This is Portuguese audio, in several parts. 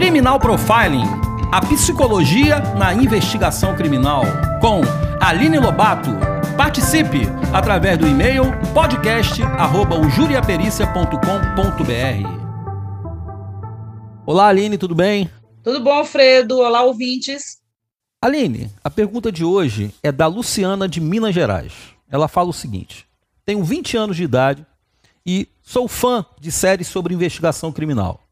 Criminal Profiling, a psicologia na investigação criminal, com Aline Lobato. Participe através do e-mail podcast@ujuriapericia.com.br. Olá, Aline, tudo bem? Tudo bom, Alfredo? Olá, ouvintes. Aline, a pergunta de hoje é da Luciana de Minas Gerais. Ela fala o seguinte: Tenho 20 anos de idade e sou fã de séries sobre investigação criminal.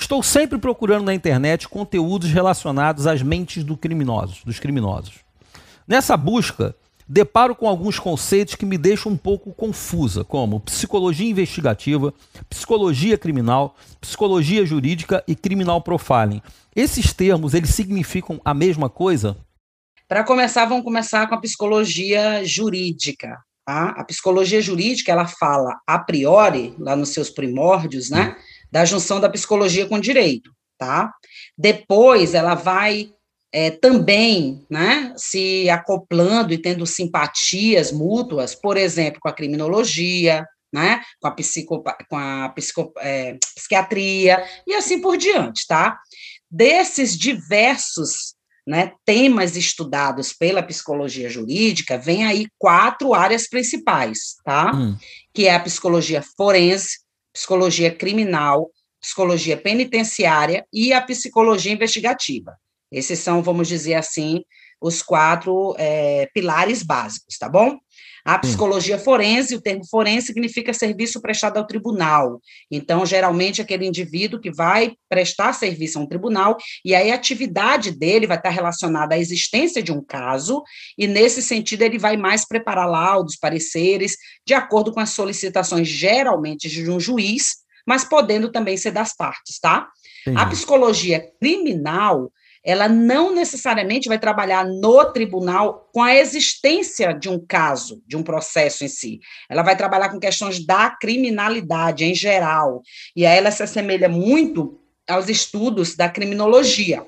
Estou sempre procurando na internet conteúdos relacionados às mentes do criminosos, dos criminosos. Nessa busca, deparo com alguns conceitos que me deixam um pouco confusa, como psicologia investigativa, psicologia criminal, psicologia jurídica e criminal profiling. Esses termos, eles significam a mesma coisa? Para começar, vamos começar com a psicologia jurídica. Tá? A psicologia jurídica, ela fala a priori, lá nos seus primórdios, né? Da junção da psicologia com o direito, tá? Depois ela vai é, também né, se acoplando e tendo simpatias mútuas, por exemplo, com a criminologia, né, com a, psico, com a psico, é, psiquiatria e assim por diante, tá? Desses diversos né, temas estudados pela psicologia jurídica, vem aí quatro áreas principais, tá? Hum. Que é a psicologia forense, psicologia criminal, psicologia penitenciária e a psicologia investigativa. Esses são, vamos dizer assim, os quatro é, pilares básicos, tá bom? A psicologia forense, o termo forense significa serviço prestado ao tribunal. Então, geralmente, aquele indivíduo que vai prestar serviço a um tribunal, e aí a atividade dele vai estar relacionada à existência de um caso, e nesse sentido, ele vai mais preparar laudos, pareceres, de acordo com as solicitações, geralmente, de um juiz, mas podendo também ser das partes, tá? A psicologia criminal ela não necessariamente vai trabalhar no tribunal com a existência de um caso, de um processo em si. Ela vai trabalhar com questões da criminalidade em geral. E aí ela se assemelha muito aos estudos da criminologia.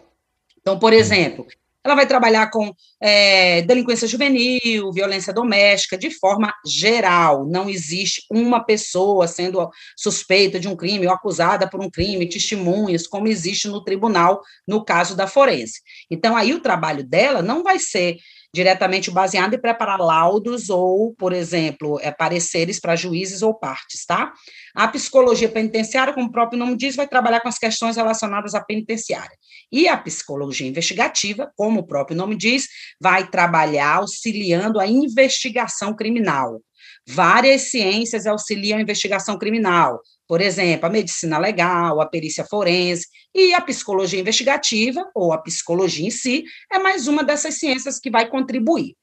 Então, por exemplo, ela vai trabalhar com é, delinquência juvenil, violência doméstica, de forma geral. Não existe uma pessoa sendo suspeita de um crime ou acusada por um crime, testemunhas, como existe no tribunal, no caso da forense. Então, aí o trabalho dela não vai ser diretamente baseado em preparar laudos ou, por exemplo, é, pareceres para juízes ou partes, tá? A psicologia penitenciária, como o próprio nome diz, vai trabalhar com as questões relacionadas à penitenciária. E a psicologia investigativa, como o próprio nome diz, vai trabalhar auxiliando a investigação criminal. Várias ciências auxiliam a investigação criminal, por exemplo, a medicina legal, a perícia forense e a psicologia investigativa, ou a psicologia em si, é mais uma dessas ciências que vai contribuir.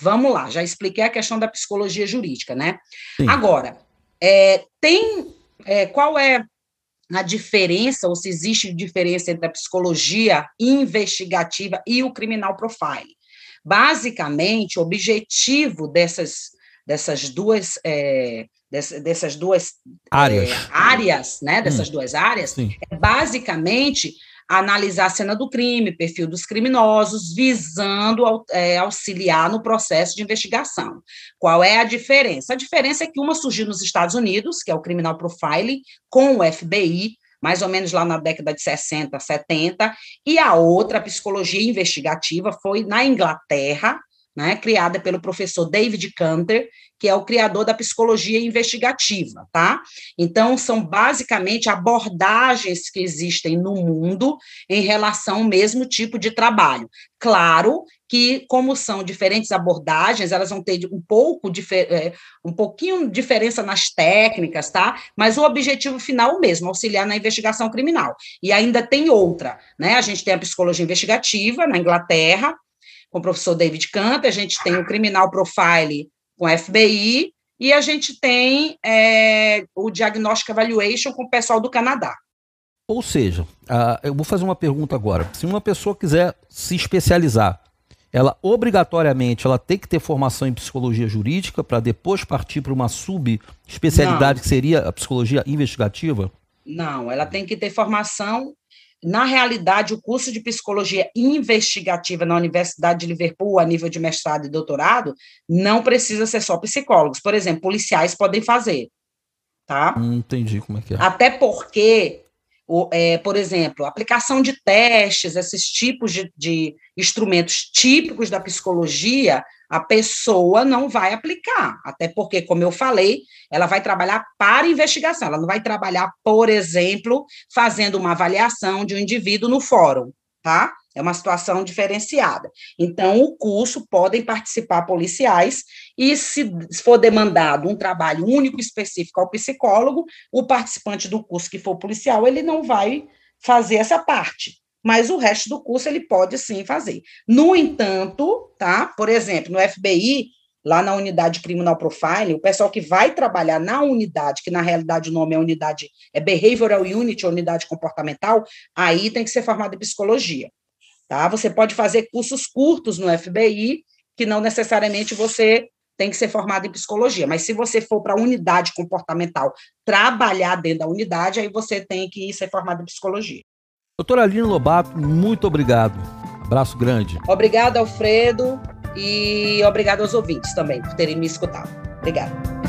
Vamos lá, já expliquei a questão da psicologia jurídica, né? Sim. Agora, é, tem é, qual é a diferença, ou se existe diferença entre a psicologia investigativa e o criminal profile? Basicamente, o objetivo dessas, dessas duas é, dessas duas áreas, é, áreas né, dessas hum. duas áreas, Sim. é basicamente analisar a cena do crime, perfil dos criminosos, visando é, auxiliar no processo de investigação. Qual é a diferença? A diferença é que uma surgiu nos Estados Unidos, que é o Criminal Profiling, com o FBI, mais ou menos lá na década de 60, 70, e a outra, a psicologia investigativa, foi na Inglaterra, né, criada pelo professor David Canter, que é o criador da psicologia investigativa, tá? Então, são basicamente abordagens que existem no mundo em relação ao mesmo tipo de trabalho. Claro que, como são diferentes abordagens, elas vão ter um pouco, é, um pouquinho diferença nas técnicas, tá? Mas o objetivo final é o mesmo, auxiliar na investigação criminal. E ainda tem outra, né? A gente tem a psicologia investigativa na Inglaterra, com o professor David Canter, a gente tem o criminal profile com a FBI, e a gente tem é, o Diagnostic Evaluation com o pessoal do Canadá. Ou seja, uh, eu vou fazer uma pergunta agora. Se uma pessoa quiser se especializar, ela obrigatoriamente ela tem que ter formação em psicologia jurídica para depois partir para uma subespecialidade que seria a psicologia investigativa? Não, ela tem que ter formação na realidade, o curso de psicologia investigativa na Universidade de Liverpool, a nível de mestrado e doutorado, não precisa ser só psicólogos. Por exemplo, policiais podem fazer. Tá? Hum, entendi como é que é. Até porque é, por exemplo, aplicação de testes, esses tipos de, de instrumentos típicos da psicologia, a pessoa não vai aplicar, até porque, como eu falei, ela vai trabalhar para investigação, ela não vai trabalhar, por exemplo, fazendo uma avaliação de um indivíduo no fórum, tá? É uma situação diferenciada. Então, o curso podem participar policiais e, se for demandado um trabalho único específico ao psicólogo, o participante do curso que for policial, ele não vai fazer essa parte. Mas o resto do curso ele pode sim fazer. No entanto, tá? Por exemplo, no FBI, lá na unidade criminal profiling, o pessoal que vai trabalhar na unidade, que na realidade o nome é unidade é behavioral unit, unidade comportamental, aí tem que ser formado em psicologia. Tá? Você pode fazer cursos curtos no FBI, que não necessariamente você tem que ser formado em psicologia, mas se você for para a unidade comportamental trabalhar dentro da unidade, aí você tem que ser formado em psicologia. Doutora Aline Lobato, muito obrigado. Abraço grande. Obrigado, Alfredo, e obrigado aos ouvintes também por terem me escutado. Obrigada.